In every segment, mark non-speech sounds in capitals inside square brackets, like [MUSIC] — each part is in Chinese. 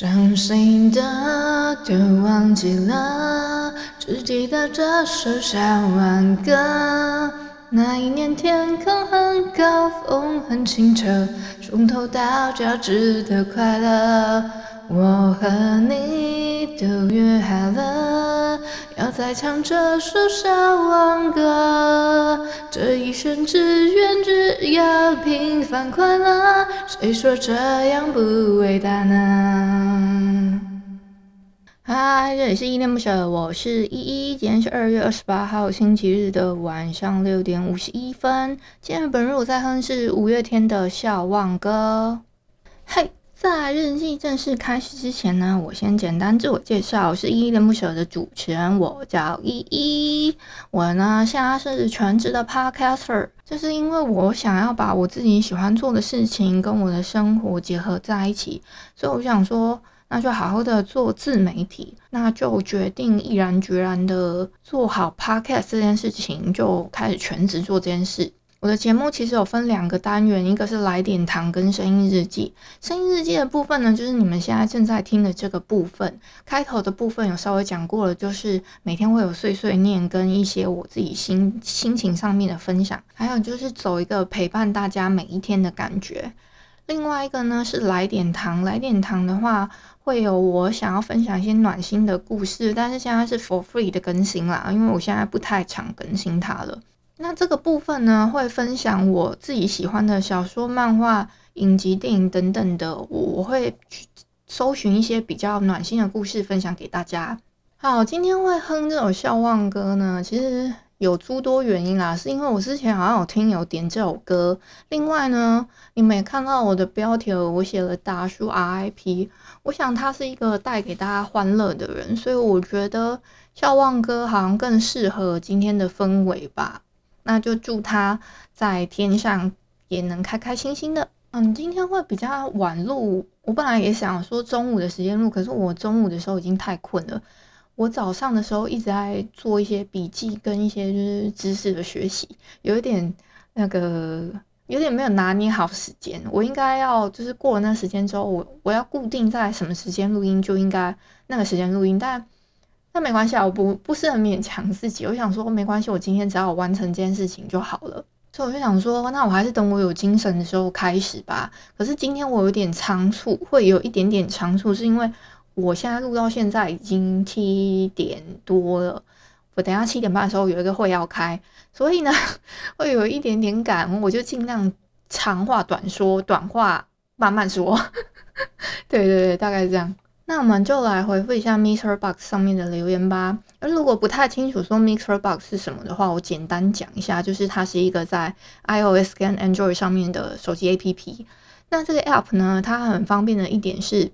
伤心的都忘记了，只记得这首小挽歌。那一年天空很高，风很清澈，从头到脚值得快乐。我和你都约好了，要再唱这首笑忘歌。这一生只愿只要平凡快乐，谁说这样不伟大呢？嗨，这里是依恋不舍，我是依依。今天是二月二十八号星期日的晚上六点五十一分。今天本日我在哼是五月天的笑忘歌。嘿。在日记正式开始之前呢，我先简单自我介绍，我是依依恋不舍的主持人，我叫依依。我呢现在是全职的 podcaster，就是因为我想要把我自己喜欢做的事情跟我的生活结合在一起，所以我想说，那就好好的做自媒体，那就决定毅然决然的做好 podcast 这件事情，就开始全职做这件事。我的节目其实有分两个单元，一个是来点糖跟声音日记。声音日记的部分呢，就是你们现在正在听的这个部分。开头的部分有稍微讲过了，就是每天会有碎碎念跟一些我自己心心情上面的分享，还有就是走一个陪伴大家每一天的感觉。另外一个呢是来点糖，来点糖的话会有我想要分享一些暖心的故事，但是现在是 for free 的更新啦，因为我现在不太常更新它了。那这个部分呢，会分享我自己喜欢的小说、漫画、影集、电影等等的，我会去搜寻一些比较暖心的故事分享给大家。好，今天会哼这首笑忘歌呢，其实有诸多原因啦，是因为我之前好像有听有点这首歌，另外呢，你们也看到我的标题，我写了大叔 RIP，我想他是一个带给大家欢乐的人，所以我觉得笑忘歌好像更适合今天的氛围吧。那就祝他在天上也能开开心心的。嗯，今天会比较晚录。我本来也想说中午的时间录，可是我中午的时候已经太困了。我早上的时候一直在做一些笔记跟一些就是知识的学习，有一点那个有点没有拿捏好时间。我应该要就是过了那时间之后，我我要固定在什么时间录音，就应该那个时间录音，但。那没关系啊，我不不是很勉强自己。我想说没关系，我今天只要完成这件事情就好了。所以我就想说，那我还是等我有精神的时候开始吧。可是今天我有点仓促，会有一点点仓促，是因为我现在录到现在已经七点多了。我等下七点半的时候有一个会要开，所以呢 [LAUGHS] 会有一点点赶，我就尽量长话短说，短话慢慢说。[LAUGHS] 对对对，大概是这样。那我们就来回复一下 MixerBox 上面的留言吧。而如果不太清楚说 MixerBox 是什么的话，我简单讲一下，就是它是一个在 iOS 跟 Android 上面的手机 APP。那这个 App 呢，它很方便的一点是，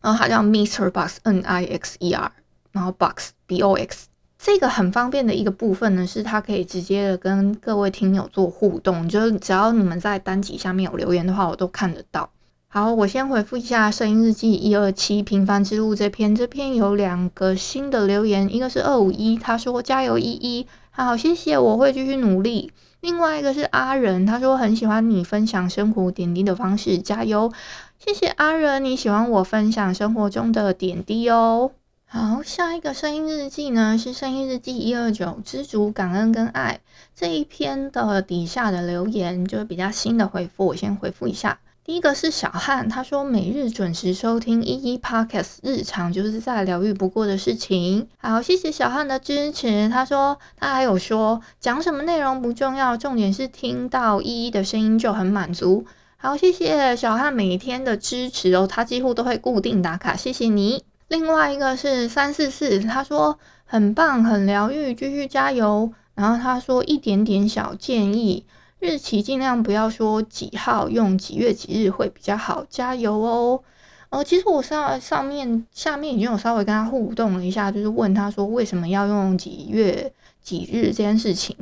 然后它叫 MixerBox，N-I-X-E-R，然后 Box B-O-X。这个很方便的一个部分呢，是它可以直接的跟各位听友做互动，就是只要你们在单集下面有留言的话，我都看得到。好，我先回复一下《声音日记》一二七平凡之路这篇，这篇有两个新的留言，一个是二五一，他说加油依依，好，谢谢，我会继续努力。另外一个是阿仁，他说很喜欢你分享生活点滴的方式，加油，谢谢阿仁，你喜欢我分享生活中的点滴哦。好，下一个声音日记呢是《声音日记》一二九，知足感恩跟爱这一篇的底下的留言就是比较新的回复，我先回复一下。第一个是小汉，他说每日准时收听依依 Podcast，日常就是再疗愈不过的事情。好，谢谢小汉的支持。他说他还有说讲什么内容不重要，重点是听到依依的声音就很满足。好，谢谢小汉每天的支持哦，他几乎都会固定打卡，谢谢你。另外一个是三四四，他说很棒，很疗愈，继续加油。然后他说一点点小建议。日期尽量不要说几号，用几月几日会比较好，加油哦。哦，其实我上上面下面已经有稍微跟他互动了一下，就是问他说为什么要用几月几日这件事情，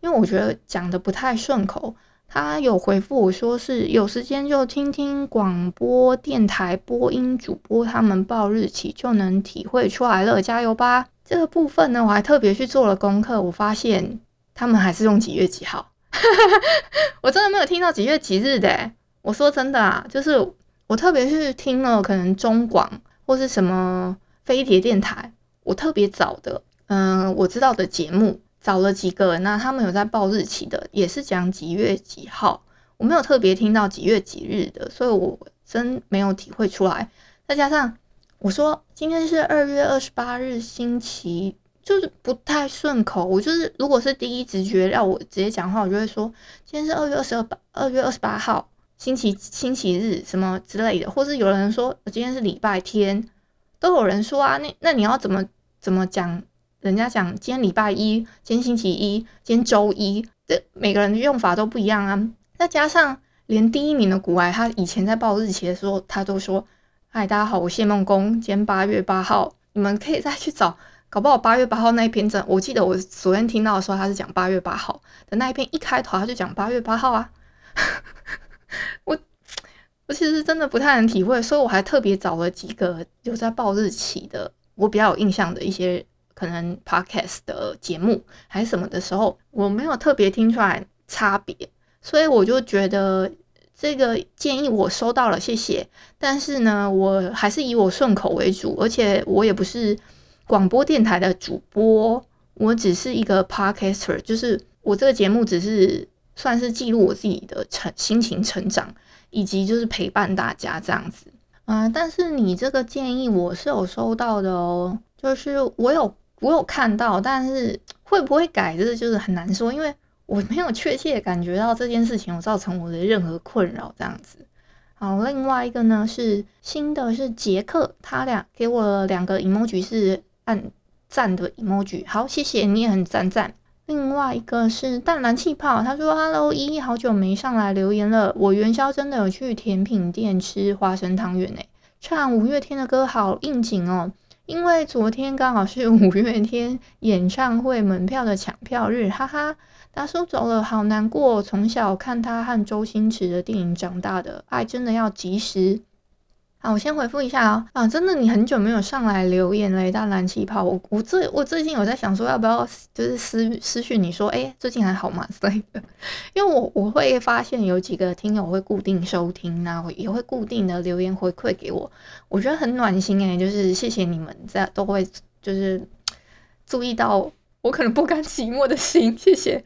因为我觉得讲的不太顺口。他有回复我说是有时间就听听广播电台播音主播他们报日期就能体会出来了，加油吧！这个部分呢，我还特别去做了功课，我发现他们还是用几月几号，[LAUGHS] 我真的没有听到几月几日的。我说真的啊，就是。我特别是听了可能中广或是什么飞碟电台，我特别早的，嗯、我知道的节目找了几个，那他们有在报日期的，也是讲几月几号，我没有特别听到几月几日的，所以我真没有体会出来。再加上我说今天是二月二十八日星期，就是不太顺口。我就是如果是第一直觉让我直接讲话，我就会说今天是二月二十二八，二月二十八号。星期星期日什么之类的，或是有人说我今天是礼拜天，都有人说啊，那那你要怎么怎么讲？人家讲今天礼拜一，今天星期一，今天周一，这每个人的用法都不一样啊。再加上连第一名的股癌，他以前在报日期的时候，他都说：“嗨，大家好，我谢孟工，今天八月八号。”你们可以再去找，搞不好八月八号那一篇真，我记得我昨天听到的时候，他是讲八月八号的那一篇，一开头他就讲八月八号啊。[LAUGHS] 我我其实真的不太能体会，所以我还特别找了几个有在报日期的，我比较有印象的一些可能 podcast 的节目还是什么的时候，我没有特别听出来差别，所以我就觉得这个建议我收到了，谢谢。但是呢，我还是以我顺口为主，而且我也不是广播电台的主播，我只是一个 podcaster，就是我这个节目只是。算是记录我自己的成心情成长，以及就是陪伴大家这样子。嗯、但是你这个建议我是有收到的哦，就是我有我有看到，但是会不会改，这就是很难说，因为我没有确切感觉到这件事情有造成我的任何困扰这样子。好，另外一个呢是新的是杰克，他俩给我两个 emoji 是按赞的 emoji，好，谢谢你也很赞赞。另外一个是淡蓝气泡，他说：“Hello，依依，好久没上来留言了。我元宵真的有去甜品店吃花生汤圆诶，唱五月天的歌好应景哦，因为昨天刚好是五月天演唱会门票的抢票日，哈哈。大叔走了，好难过。从小看他和周星驰的电影长大的，爱真的要及时。”啊，我先回复一下哦。啊，真的，你很久没有上来留言了，大蓝气泡。我我最我最近有在想说，要不要就是私私讯你说，哎、最近还好吗？[LAUGHS] 之类的。因为我我会发现有几个听友会固定收听，然后也会固定的留言回馈给我，我觉得很暖心哎。就是谢谢你们在都会就是注意到我可能不甘寂寞的心，谢谢。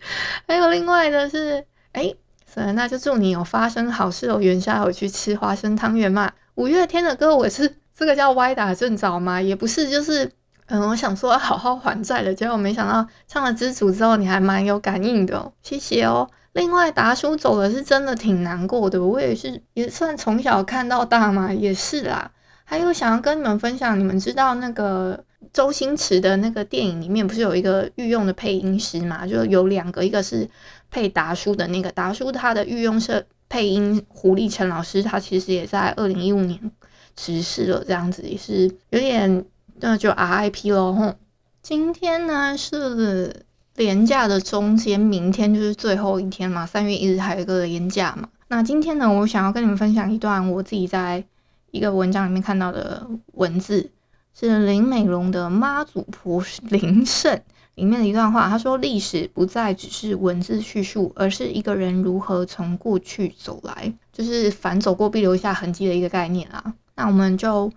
还有另外的是，哎、欸，那就祝你有发生好事哦，元宵有去吃花生汤圆嘛。五月天的歌，我 [LAUGHS] 是这个叫歪打正着吗？也不是，就是嗯，我想说好好还债了，结果没想到唱了《知足》之后，你还蛮有感应的，谢谢哦。另外，达叔走了是真的挺难过的，我也是也算从小看到大嘛，也是啦。还有想要跟你们分享，你们知道那个周星驰的那个电影里面不是有一个御用的配音师嘛？就有两个，一个是配达叔的那个达叔，他的御用是。配音胡立成老师，他其实也在二零一五年辞世了，这样子也是有点，那就 RIP 咯。吼，今天呢是连假的中间，明天就是最后一天嘛，三月一日还有一个连假嘛。那今天呢，我想要跟你们分享一段我自己在一个文章里面看到的文字，是林美龙的妈祖婆林胜。里面的一段话，他说：“历史不再只是文字叙述，而是一个人如何从过去走来，就是凡走过必留下痕迹的一个概念啊。”那我们就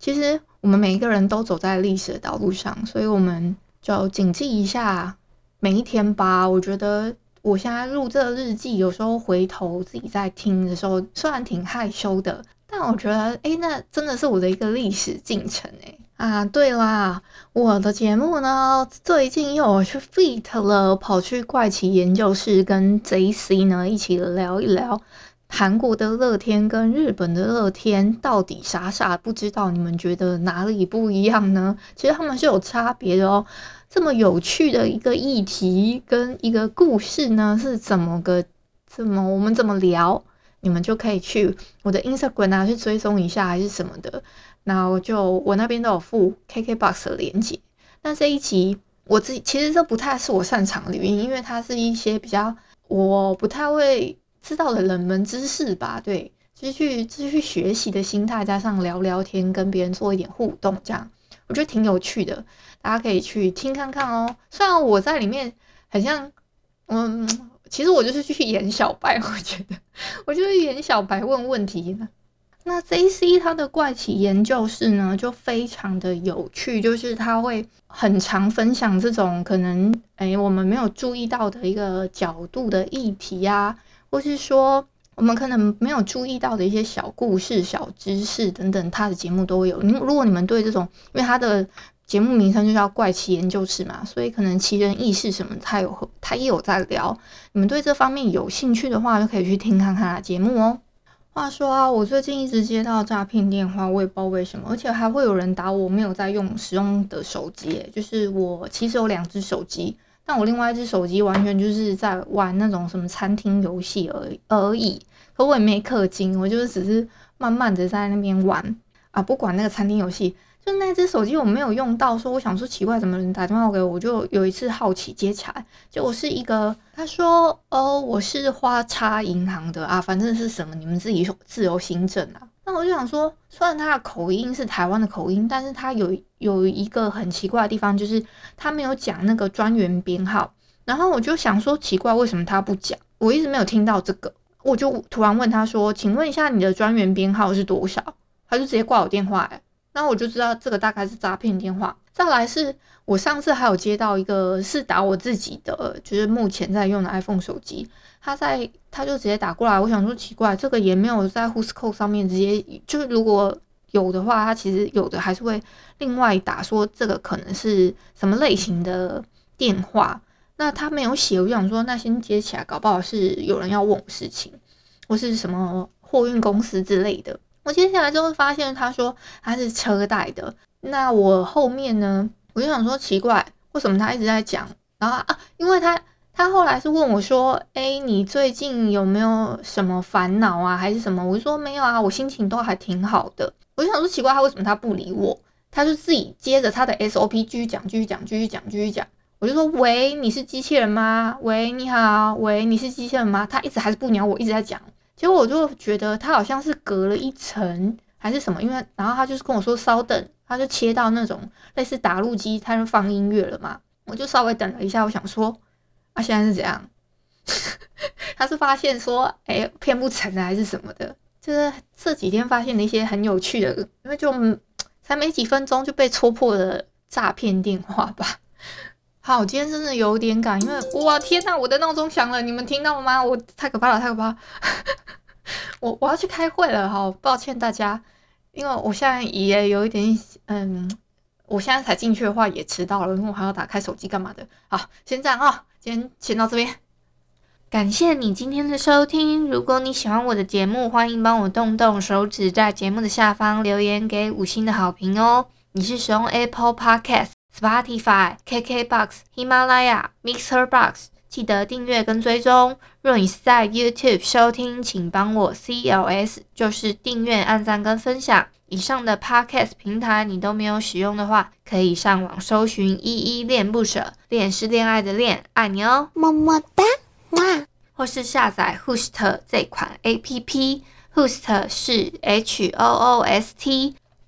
其实我们每一个人都走在历史的道路上，所以我们就谨记一下每一天吧。我觉得我现在录这个日记，有时候回头自己在听的时候，虽然挺害羞的，但我觉得，诶，那真的是我的一个历史进程，诶。啊，对啦，我的节目呢，最近又去 feat 了，跑去怪奇研究室跟 JC 呢一起聊一聊韩国的乐天跟日本的乐天到底啥啥不知道，你们觉得哪里不一样呢？其实他们是有差别的哦。这么有趣的一个议题跟一个故事呢，是怎么个怎么我们怎么聊？你们就可以去我的 Instagram 啊去追踪一下，还是什么的。那我就我那边都有附 KKBOX 的链接。那这一集我自己其实这不太是我擅长的领域，因为它是一些比较我不太会知道的冷门知识吧。对，就是去就是去学习的心态，加上聊聊天，跟别人做一点互动，这样我觉得挺有趣的。大家可以去听看看哦。虽然我在里面很像，嗯，其实我就是去演小白，[LAUGHS] 我觉得我就是演小白问问题的。那 JC 他的怪奇研究室呢，就非常的有趣，就是他会很常分享这种可能诶、我们没有注意到的一个角度的议题啊，或是说我们可能没有注意到的一些小故事、小知识等等，他的节目都有。你如果你们对这种，因为他的节目名称就叫怪奇研究室嘛，所以可能奇人异事什么，他有他也有在聊。你们对这方面有兴趣的话，就可以去听看看他节目哦。话说啊，我最近一直接到诈骗电话，我也不知道为什么，而且还会有人打我没有在用使用的手机，就是我其实有两只手机，但我另外一只手机完全就是在玩那种什么餐厅游戏而而已，可我也没氪金，我就是只是慢慢的在那边玩啊，不管那个餐厅游戏。就那只手机我没有用到，说我想说奇怪，怎么人打电话给我？我就有一次好奇接起来，结果是一个他说哦，我是花叉银行的啊，反正是什么你们自己自由行政啊。那我就想说，虽然他的口音是台湾的口音，但是他有有一个很奇怪的地方，就是他没有讲那个专员编号。然后我就想说奇怪，为什么他不讲？我一直没有听到这个，我就突然问他说，请问一下你的专员编号是多少？他就直接挂我电话哎。那我就知道这个大概是诈骗电话。再来是我上次还有接到一个是打我自己的，就是目前在用的 iPhone 手机，他在他就直接打过来。我想说奇怪，这个也没有在 Whoscall 上面直接，就是如果有的话，他其实有的还是会另外打说这个可能是什么类型的电话。那他没有写，我就想说那先接起来，搞不好是有人要问我事情，或是什么货运公司之类的。我接下来就会发现，他说他是车贷的。那我后面呢，我就想说奇怪，为什么他一直在讲？然后啊，因为他他后来是问我说：“诶，你最近有没有什么烦恼啊，还是什么？”我就说没有啊，我心情都还挺好的。我就想说奇怪，他为什么他不理我？他就自己接着他的 SOP 继续讲，继续讲，继续讲，继续讲。我就说：“喂，你是机器人吗？喂，你好，喂，你是机器人吗？”他一直还是不鸟我，一直在讲。结果我就觉得他好像是隔了一层还是什么，因为然后他就是跟我说稍等，他就切到那种类似打录机，他就放音乐了嘛。我就稍微等了一下，我想说啊，现在是怎样？[LAUGHS] 他是发现说哎骗不成还是什么的？就是这几天发现了一些很有趣的，因为就才没几分钟就被戳破了诈骗电话吧。好，今天真的有点赶，因为哇天呐，我的闹钟响了，你们听到了吗？我太可怕了，太可怕！[LAUGHS] 我我要去开会了，好抱歉大家，因为我现在也有一点，嗯，我现在才进去的话也迟到了，因为我还要打开手机干嘛的。好，先这样啊、哦，今天先到这边，感谢你今天的收听。如果你喜欢我的节目，欢迎帮我动动手指，在节目的下方留言给五星的好评哦。你是使用 Apple Podcast？Podcast？Spotify、KKBox、喜马拉雅、Mixer Box，记得订阅跟追踪。若你是在 YouTube 收听，请帮我 CLS，就是订阅、按赞跟分享。以上的 Podcast 平台你都没有使用的话，可以上网搜寻“依依恋不舍”，恋是恋爱的恋，爱你哦，么么哒，哇！或是下载 Host 这款 APP，Host 是 H O O S T。